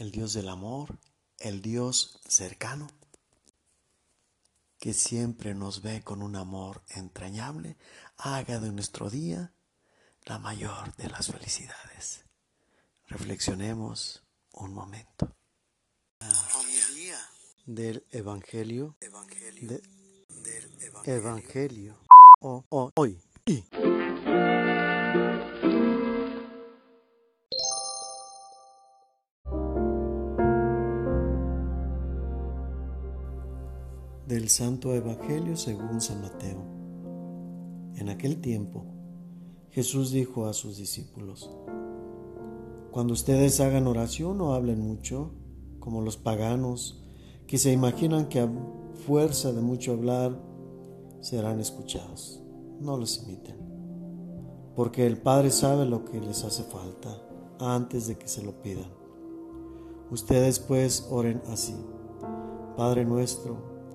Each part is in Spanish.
el Dios del amor, el Dios cercano, que siempre nos ve con un amor entrañable, haga de nuestro día la mayor de las felicidades. Reflexionemos un momento. Del Evangelio, del Evangelio, hoy. Del Santo Evangelio según San Mateo. En aquel tiempo, Jesús dijo a sus discípulos, Cuando ustedes hagan oración no hablen mucho, como los paganos, que se imaginan que a fuerza de mucho hablar serán escuchados. No los imiten, porque el Padre sabe lo que les hace falta antes de que se lo pidan. Ustedes pues oren así. Padre nuestro,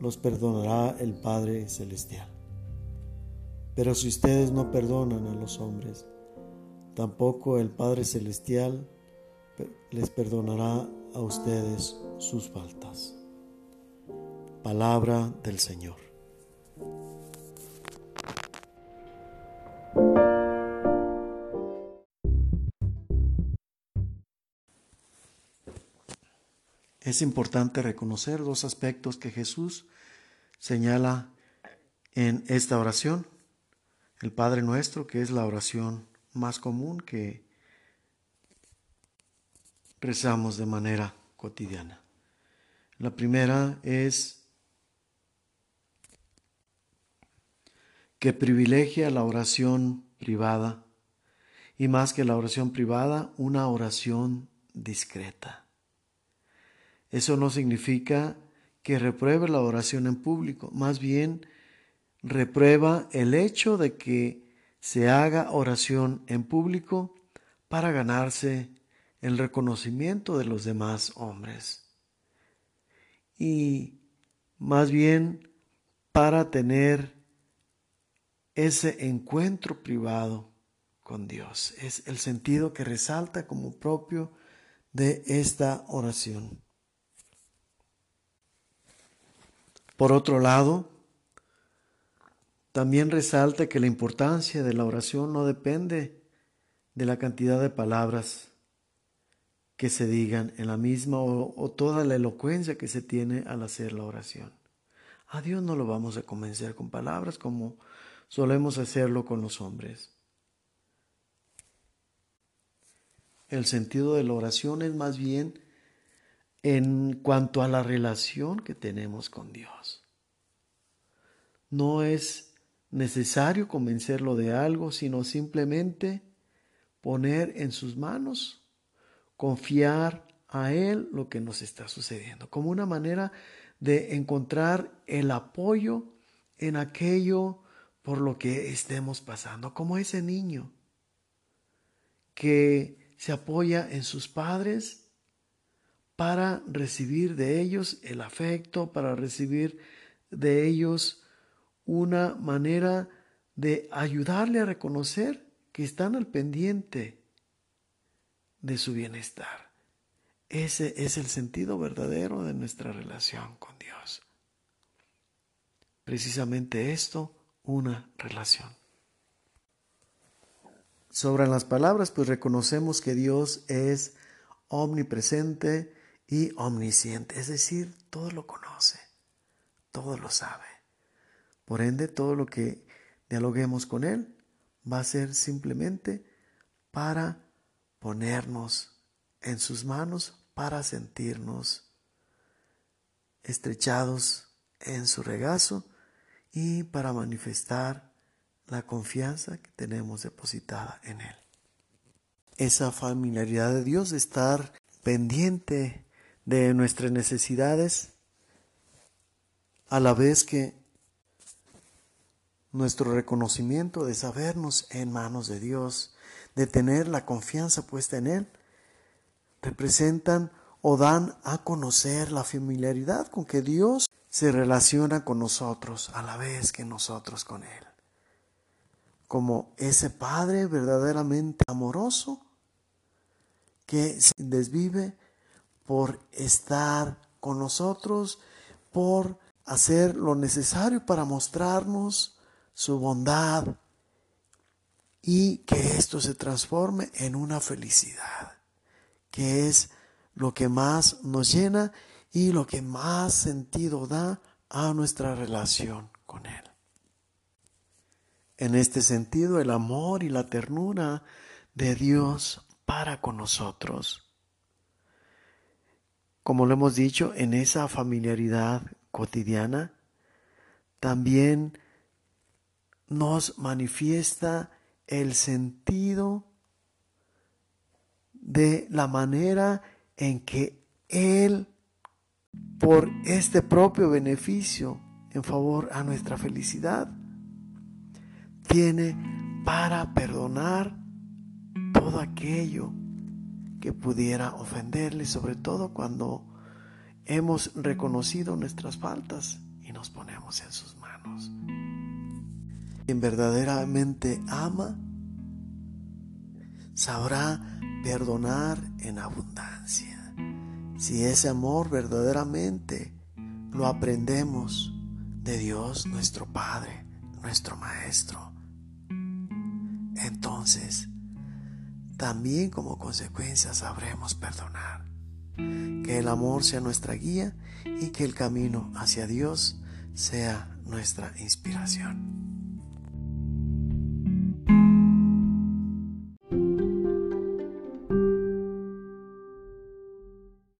los perdonará el Padre Celestial. Pero si ustedes no perdonan a los hombres, tampoco el Padre Celestial les perdonará a ustedes sus faltas. Palabra del Señor. Es importante reconocer dos aspectos que Jesús señala en esta oración. El Padre Nuestro, que es la oración más común que rezamos de manera cotidiana. La primera es que privilegia la oración privada y más que la oración privada, una oración discreta. Eso no significa que repruebe la oración en público, más bien reprueba el hecho de que se haga oración en público para ganarse el reconocimiento de los demás hombres. Y más bien para tener ese encuentro privado con Dios. Es el sentido que resalta como propio de esta oración. Por otro lado, también resalta que la importancia de la oración no depende de la cantidad de palabras que se digan en la misma o, toda la elocuencia que se tiene al hacer la oración. A Dios no lo vamos a convencer con palabras como solemos hacerlo con los hombres. El sentido de la oración es más bien en cuanto a la relación que tenemos con Dios. No es necesario convencerlo de algo, sino simplemente poner en sus manos, confiar a Él lo que nos está sucediendo, como una manera de encontrar el apoyo en aquello por lo que estemos pasando, como ese niño que se apoya en sus padres para recibir de ellos el afecto, para recibir de ellos una manera de ayudarle a reconocer que están al pendiente de su bienestar. Ese es el sentido verdadero de nuestra relación con Dios. Precisamente esto, una relación. Sobran las palabras, pues reconocemos que Dios es omnipresente, y omnisciente, es decir, todo lo conoce, todo lo sabe. Por ende, todo lo que dialoguemos con Él va a ser simplemente para ponernos en sus manos, para sentirnos estrechados en su regazo y para manifestar la confianza que tenemos depositada en Él. Esa familiaridad de Dios de estar pendiente de nuestras necesidades, a la vez que nuestro reconocimiento de sabernos en manos de Dios, de tener la confianza puesta en Él, representan o dan a conocer la familiaridad con que Dios se relaciona con nosotros a la vez que nosotros con Él. Como ese Padre verdaderamente amoroso que se desvive por estar con nosotros, por hacer lo necesario para mostrarnos su bondad y que esto se transforme en una felicidad, que es lo que más nos llena y lo que más sentido da a nuestra relación con Él. En este sentido, el amor y la ternura de Dios para con nosotros. Como lo hemos dicho, en esa familiaridad cotidiana, también nos manifiesta el sentido de la manera en que Él, por este propio beneficio en favor a nuestra felicidad, tiene para perdonar todo aquello que pudiera ofenderle, sobre todo cuando hemos reconocido nuestras faltas y nos ponemos en sus manos. Quien verdaderamente ama, sabrá perdonar en abundancia. Si ese amor verdaderamente lo aprendemos de Dios nuestro Padre, nuestro Maestro, entonces también como consecuencia sabremos perdonar. Que el amor sea nuestra guía y que el camino hacia Dios sea nuestra inspiración.